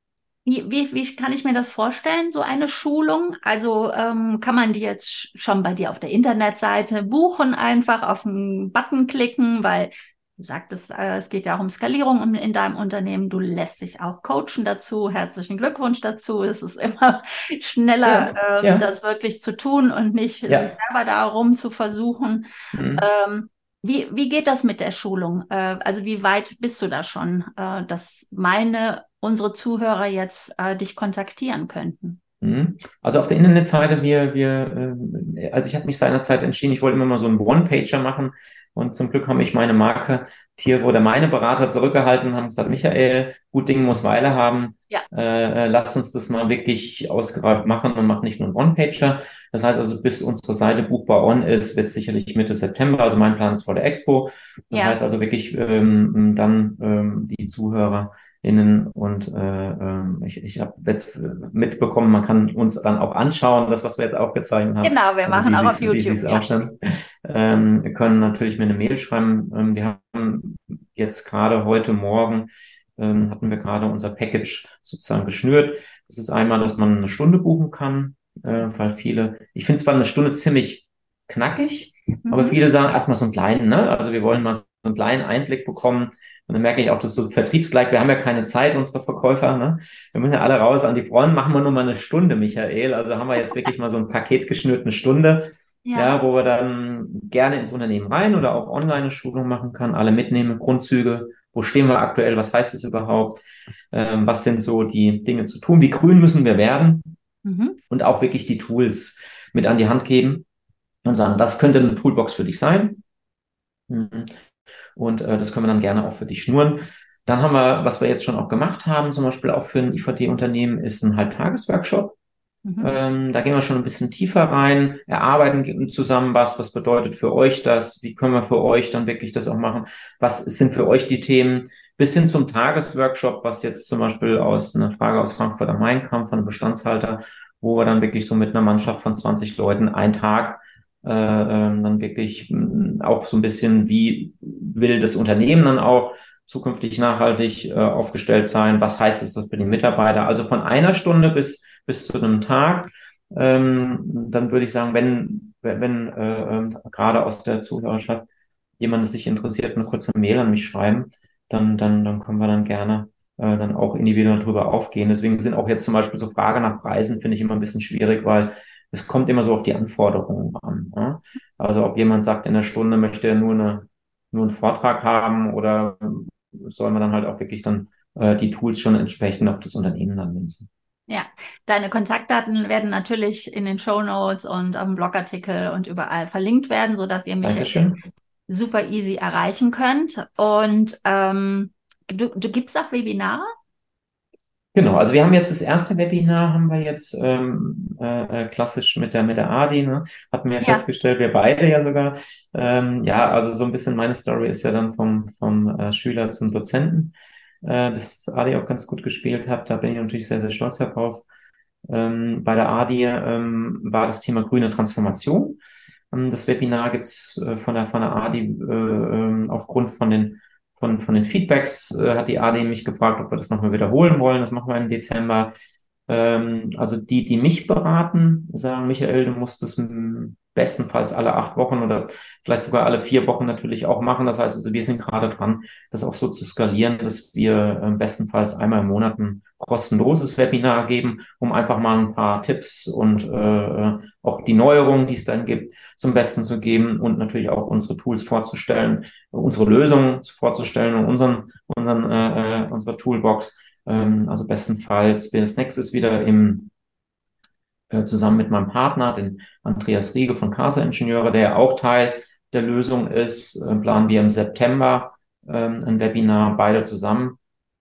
Wie, wie, wie kann ich mir das vorstellen, so eine Schulung? Also ähm, kann man die jetzt schon bei dir auf der Internetseite buchen, einfach auf einen Button klicken, weil du sagtest, äh, es geht ja auch um Skalierung in deinem Unternehmen. Du lässt dich auch coachen dazu. Herzlichen Glückwunsch dazu. Es ist immer schneller, ja, ähm, ja. das wirklich zu tun und nicht ja. sich selber darum zu versuchen. Mhm. Ähm, wie, wie geht das mit der Schulung? Äh, also wie weit bist du da schon, äh, dass meine unsere Zuhörer jetzt äh, dich kontaktieren könnten? Mhm. Also auf der Internetseite, wir, wir, äh, also ich habe mich seinerzeit entschieden, ich wollte immer mal so einen One-Pager machen und zum Glück haben mich meine Marke Tiere oder meine Berater zurückgehalten und haben gesagt, Michael, gut Ding muss Weile haben. Ja. Äh, äh, lass uns das mal wirklich ausgereift machen und mach nicht nur einen One-Pager. Das heißt also, bis unsere Seite buchbar on ist, wird sicherlich Mitte September. Also mein Plan ist vor der Expo. Das ja. heißt also wirklich ähm, dann ähm, die Zuhörer innen und äh, ähm, ich, ich habe jetzt mitbekommen, man kann uns dann auch anschauen, das, was wir jetzt auch gezeigt haben. Genau, wir also machen auch auf YouTube. Ja. Schon. Ähm, wir können natürlich mir eine Mail schreiben. Ähm, wir haben jetzt gerade heute Morgen ähm, hatten wir gerade unser Package sozusagen geschnürt. Das ist einmal, dass man eine Stunde buchen kann, äh, weil viele, ich finde zwar eine Stunde ziemlich knackig, mhm. aber viele sagen erstmal so einen kleinen, ne? Also wir wollen mal so einen kleinen Einblick bekommen, und dann merke ich auch, dass so Vertriebslike, wir haben ja keine Zeit, unsere Verkäufer, ne? Wir müssen ja alle raus an die Front, machen wir nur mal eine Stunde, Michael. Also haben wir jetzt wirklich mal so ein Paket geschnürt, eine Stunde, ja. ja. wo wir dann gerne ins Unternehmen rein oder auch online eine Schulung machen kann, alle mitnehmen, Grundzüge, wo stehen wir aktuell, was heißt es überhaupt, ähm, was sind so die Dinge zu tun, wie grün müssen wir werden mhm. und auch wirklich die Tools mit an die Hand geben und sagen, das könnte eine Toolbox für dich sein. Mhm. Und äh, das können wir dann gerne auch für dich schnurren. Dann haben wir, was wir jetzt schon auch gemacht haben, zum Beispiel auch für ein IVD-Unternehmen, ist ein Halbtagesworkshop. Mhm. Ähm, da gehen wir schon ein bisschen tiefer rein, erarbeiten zusammen was, was bedeutet für euch das, wie können wir für euch dann wirklich das auch machen, was sind für euch die Themen, bis hin zum Tagesworkshop, was jetzt zum Beispiel aus einer Frage aus Frankfurt am Main kam von einem Bestandshalter, wo wir dann wirklich so mit einer Mannschaft von 20 Leuten einen Tag äh, ähm, dann wirklich mh, auch so ein bisschen, wie will das Unternehmen dann auch zukünftig nachhaltig äh, aufgestellt sein? Was heißt es für die Mitarbeiter? Also von einer Stunde bis, bis zu einem Tag. Ähm, dann würde ich sagen, wenn, wenn äh, äh, gerade aus der Zuhörerschaft jemand sich interessiert, eine kurze Mail an mich schreiben, dann, dann, dann können wir dann gerne äh, dann auch individuell drüber aufgehen. Deswegen sind auch jetzt zum Beispiel so Frage nach Preisen, finde ich immer ein bisschen schwierig, weil es kommt immer so auf die Anforderungen an. Ja? Also ob jemand sagt, in einer Stunde möchte er nur, eine, nur einen Vortrag haben oder soll man dann halt auch wirklich dann äh, die Tools schon entsprechend auf das Unternehmen dann münzen. Ja, deine Kontaktdaten werden natürlich in den Show Notes und am Blogartikel und überall verlinkt werden, sodass ihr mich super easy erreichen könnt. Und ähm, du, du gibst auch Webinare? Genau, also wir haben jetzt das erste Webinar, haben wir jetzt ähm, äh, klassisch mit der mit der Adi, ne? Hatten wir ja. festgestellt, wir beide ja sogar. Ähm, ja, also so ein bisschen meine Story ist ja dann vom, vom äh, Schüler zum Dozenten, äh, das Adi auch ganz gut gespielt hat. Da bin ich natürlich sehr, sehr stolz darauf. Ähm, bei der Adi ähm, war das Thema grüne Transformation. Ähm, das Webinar gibt's äh, von der, von der ADI äh, ähm, aufgrund von den, von, von den Feedbacks äh, hat die ADI mich gefragt, ob wir das nochmal wiederholen wollen. Das machen wir im Dezember. Ähm, also die, die mich beraten, sagen, Michael, du musst das bestenfalls alle acht Wochen oder vielleicht sogar alle vier Wochen natürlich auch machen. Das heißt also, wir sind gerade dran, das auch so zu skalieren, dass wir äh, bestenfalls einmal im Monat ein kostenloses Webinar geben, um einfach mal ein paar Tipps und äh, auch die Neuerungen, die es dann gibt, zum Besten zu geben und natürlich auch unsere Tools vorzustellen, unsere Lösungen vorzustellen und unseren, unseren, äh, äh unsere Toolbox. Ähm, also bestenfalls, wir das nächstes wieder im äh, zusammen mit meinem Partner, den Andreas Riege von Casa Ingenieure, der ja auch Teil der Lösung ist, äh, planen wir im September ähm, ein Webinar beide zusammen.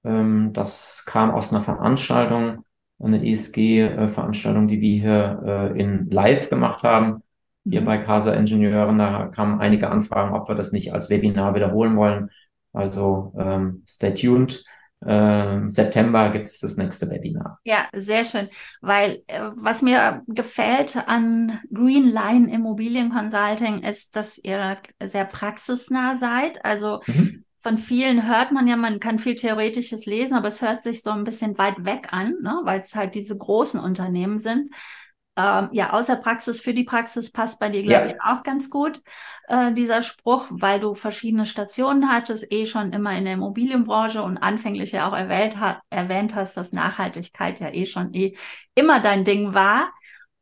Ähm, das kam aus einer Veranstaltung, eine ESG-Veranstaltung, die wir hier äh, in Live gemacht haben, hier mhm. bei Casa Ingenieuren. Da kamen einige Anfragen, ob wir das nicht als Webinar wiederholen wollen. Also ähm, stay tuned äh, September gibt es das nächste Webinar. Ja, sehr schön, weil äh, was mir gefällt an Green Line Immobilien Consulting ist, dass ihr sehr praxisnah seid. Also mhm. Von vielen hört man ja, man kann viel Theoretisches lesen, aber es hört sich so ein bisschen weit weg an, ne? weil es halt diese großen Unternehmen sind. Ähm, ja, außer Praxis für die Praxis passt bei dir, glaube ja. ich, auch ganz gut, äh, dieser Spruch, weil du verschiedene Stationen hattest, eh schon immer in der Immobilienbranche und anfänglich ja auch erwähnt, hat, erwähnt hast, dass Nachhaltigkeit ja eh schon eh immer dein Ding war.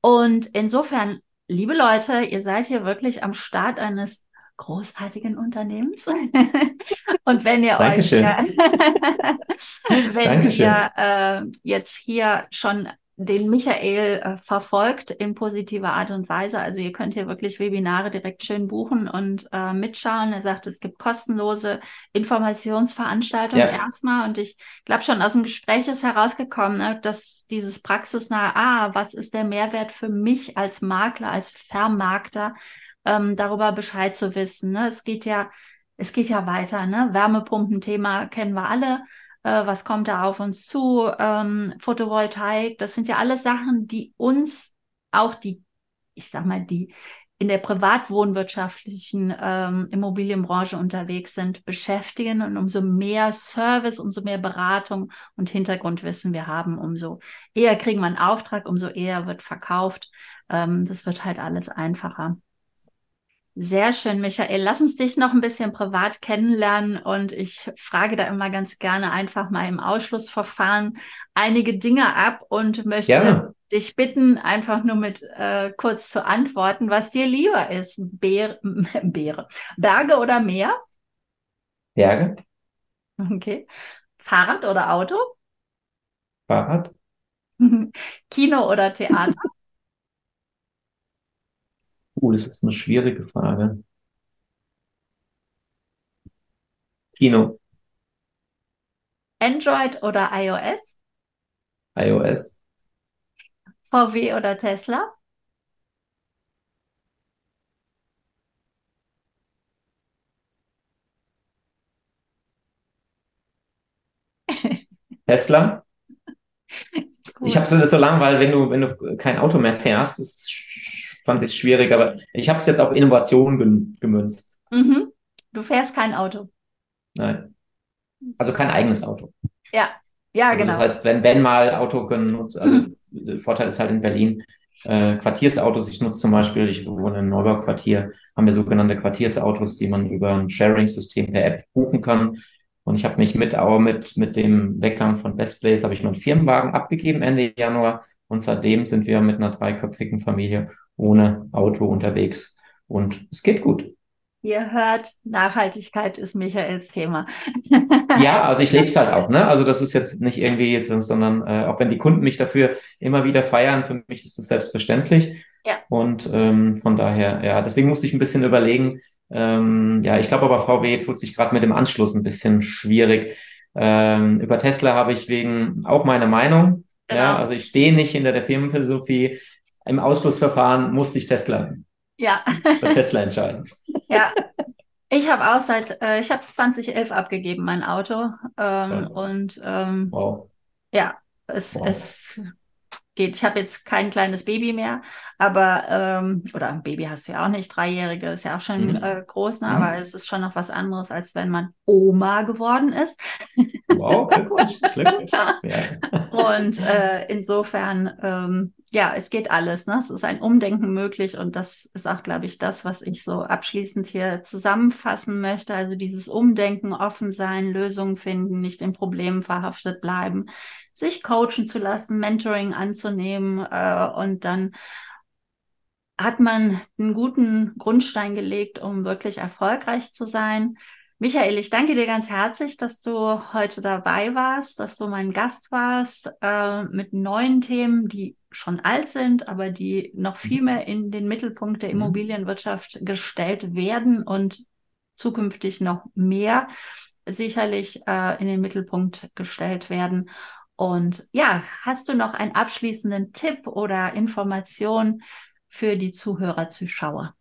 Und insofern, liebe Leute, ihr seid hier wirklich am Start eines großartigen Unternehmens. und wenn ihr Dankeschön. euch, wenn Dankeschön. ihr äh, jetzt hier schon den Michael äh, verfolgt in positiver Art und Weise. Also ihr könnt hier wirklich Webinare direkt schön buchen und äh, mitschauen. Er sagt, es gibt kostenlose Informationsveranstaltungen ja. erstmal. Und ich glaube schon aus dem Gespräch ist herausgekommen, ne, dass dieses praxisnahe, ah, was ist der Mehrwert für mich als Makler, als Vermarkter, ähm, darüber Bescheid zu wissen. Ne? Es geht ja, es geht ja weiter. Ne? Wärmepumpenthema kennen wir alle äh, was kommt da auf uns zu, ähm, Photovoltaik, das sind ja alles Sachen, die uns auch die, ich sag mal, die in der privatwohnwirtschaftlichen ähm, Immobilienbranche unterwegs sind, beschäftigen. Und umso mehr Service, umso mehr Beratung und Hintergrundwissen wir haben, umso eher kriegen wir einen Auftrag, umso eher wird verkauft. Ähm, das wird halt alles einfacher. Sehr schön, Michael. Lass uns dich noch ein bisschen privat kennenlernen und ich frage da immer ganz gerne einfach mal im Ausschlussverfahren einige Dinge ab und möchte ja. dich bitten, einfach nur mit äh, kurz zu antworten, was dir lieber ist, Beere, Beere. Berge oder Meer? Berge. Okay. Fahrrad oder Auto? Fahrrad. Kino oder Theater? Uh, das ist eine schwierige Frage. Kino. Android oder iOS? iOS. VW oder Tesla? Tesla. Ich habe das so lang, weil wenn du, wenn du kein Auto mehr fährst, ist fand ich schwierig, aber ich habe es jetzt auf Innovation gemünzt. Mhm. Du fährst kein Auto. Nein. Also kein eigenes Auto. Ja, ja, also genau. Das heißt, wenn Ben mal Auto genutzt, also mhm. der Vorteil ist halt in Berlin, äh, Quartiersautos, ich nutze zum Beispiel, ich wohne im Neubauquartier, haben wir sogenannte Quartiersautos, die man über ein Sharing-System per App buchen kann. Und ich habe mich mit, auch mit, mit dem Weggang von Best Place, habe ich meinen Firmenwagen abgegeben Ende Januar. Und seitdem sind wir mit einer dreiköpfigen Familie ohne Auto unterwegs. Und es geht gut. Ihr hört, Nachhaltigkeit ist Michaels Thema. ja, also ich lebe es halt auch, ne? Also das ist jetzt nicht irgendwie, sondern äh, auch wenn die Kunden mich dafür immer wieder feiern, für mich ist es selbstverständlich. Ja. Und ähm, von daher, ja, deswegen musste ich ein bisschen überlegen. Ähm, ja, ich glaube aber VW tut sich gerade mit dem Anschluss ein bisschen schwierig. Ähm, über Tesla habe ich wegen auch meine Meinung. Genau. Ja, also ich stehe nicht hinter der Firmenphilosophie im Ausschlussverfahren musste ich Tesla, ja. Tesla entscheiden. Ja, ich habe auch seit, äh, ich habe es 2011 abgegeben, mein Auto. Ähm, ja. Und ähm, wow. ja, es, wow. es geht. Ich habe jetzt kein kleines Baby mehr, aber ähm, oder ein Baby hast du ja auch nicht, dreijährige ist ja auch schon mhm. äh, groß, ne? Mhm. aber es ist schon noch was anderes, als wenn man Oma geworden ist. Wow, Glückwunsch, Glückwunsch. Ja. Und äh, insofern, ähm, ja, es geht alles. Ne? Es ist ein Umdenken möglich und das ist auch, glaube ich, das, was ich so abschließend hier zusammenfassen möchte. Also dieses Umdenken, offen sein, Lösungen finden, nicht in Problemen verhaftet bleiben sich coachen zu lassen, Mentoring anzunehmen äh, und dann hat man einen guten Grundstein gelegt, um wirklich erfolgreich zu sein. Michael, ich danke dir ganz herzlich, dass du heute dabei warst, dass du mein Gast warst äh, mit neuen Themen, die schon alt sind, aber die noch viel mhm. mehr in den Mittelpunkt der mhm. Immobilienwirtschaft gestellt werden und zukünftig noch mehr sicherlich äh, in den Mittelpunkt gestellt werden. Und ja, hast du noch einen abschließenden Tipp oder Information für die Zuhörer, Zuschauer?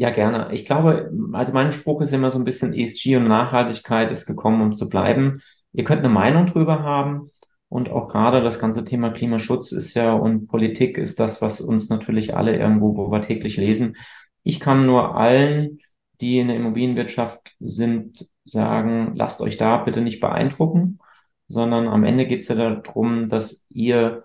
Ja, gerne. Ich glaube, also mein Spruch ist immer so ein bisschen ESG und Nachhaltigkeit ist gekommen, um zu bleiben. Ihr könnt eine Meinung drüber haben. Und auch gerade das ganze Thema Klimaschutz ist ja und Politik ist das, was uns natürlich alle irgendwo, wo wir täglich lesen. Ich kann nur allen, die in der Immobilienwirtschaft sind, sagen, lasst euch da bitte nicht beeindrucken sondern am Ende geht es ja darum, dass ihr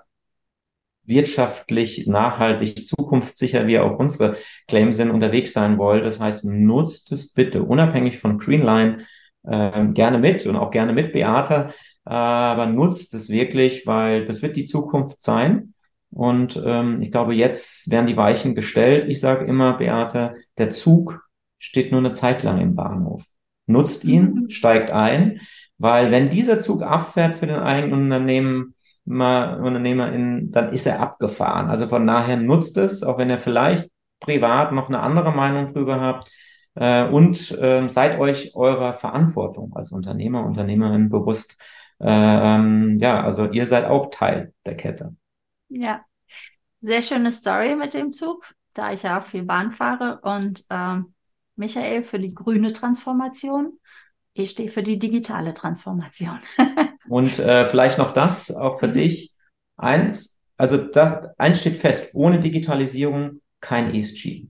wirtschaftlich, nachhaltig, zukunftssicher, wie auch unsere Claims sind, unterwegs sein wollt. Das heißt, nutzt es bitte unabhängig von Greenline äh, gerne mit und auch gerne mit Beata, äh, aber nutzt es wirklich, weil das wird die Zukunft sein. Und ähm, ich glaube, jetzt werden die Weichen gestellt. Ich sage immer, Beate, der Zug steht nur eine Zeit lang im Bahnhof. Nutzt ihn, mhm. steigt ein. Weil wenn dieser Zug abfährt für den eigenen Unternehmen, Unternehmerin, dann ist er abgefahren. Also von daher nutzt es, auch wenn ihr vielleicht privat noch eine andere Meinung drüber habt. Äh, und äh, seid euch eurer Verantwortung als Unternehmer, Unternehmerin bewusst. Äh, ähm, ja, also ihr seid auch Teil der Kette. Ja, sehr schöne Story mit dem Zug, da ich ja auch viel Bahn fahre. Und ähm, Michael für die grüne Transformation ich stehe für die digitale Transformation. Und äh, vielleicht noch das auch für mhm. dich. Eins, also das, eins steht fest, ohne Digitalisierung kein ESG.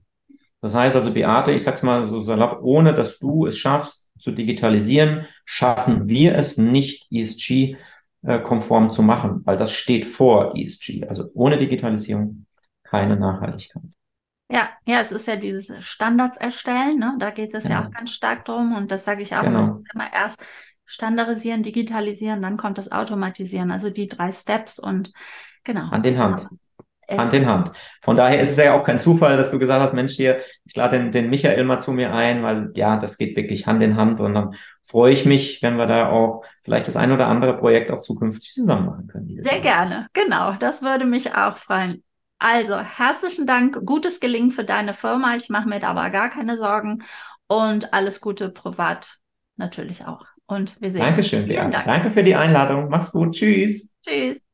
Das heißt also, Beate, ich sag's mal so salopp, ohne dass du es schaffst zu digitalisieren, schaffen wir es nicht ESG äh, konform zu machen, weil das steht vor ESG. Also ohne Digitalisierung keine Nachhaltigkeit. Ja, ja, es ist ja dieses Standards erstellen, ne? Da geht es genau. ja auch ganz stark drum und das sage ich auch genau. es ist immer erst standardisieren, digitalisieren, dann kommt das Automatisieren, also die drei Steps und genau. Hand in Hand. Hand in Hand. Von daher ist es ja auch kein Zufall, dass du gesagt hast, Mensch, hier, ich lade den, den Michael mal zu mir ein, weil ja, das geht wirklich Hand in Hand und dann freue ich mich, wenn wir da auch vielleicht das ein oder andere Projekt auch zukünftig zusammen machen können. Sehr gerne, genau, das würde mich auch freuen. Also, herzlichen Dank. Gutes Gelingen für deine Firma. Ich mache mir da aber gar keine Sorgen. Und alles Gute privat natürlich auch. Und wir sehen uns. Dankeschön, Lea. Dank. Danke für die Einladung. Mach's gut. Tschüss. Tschüss.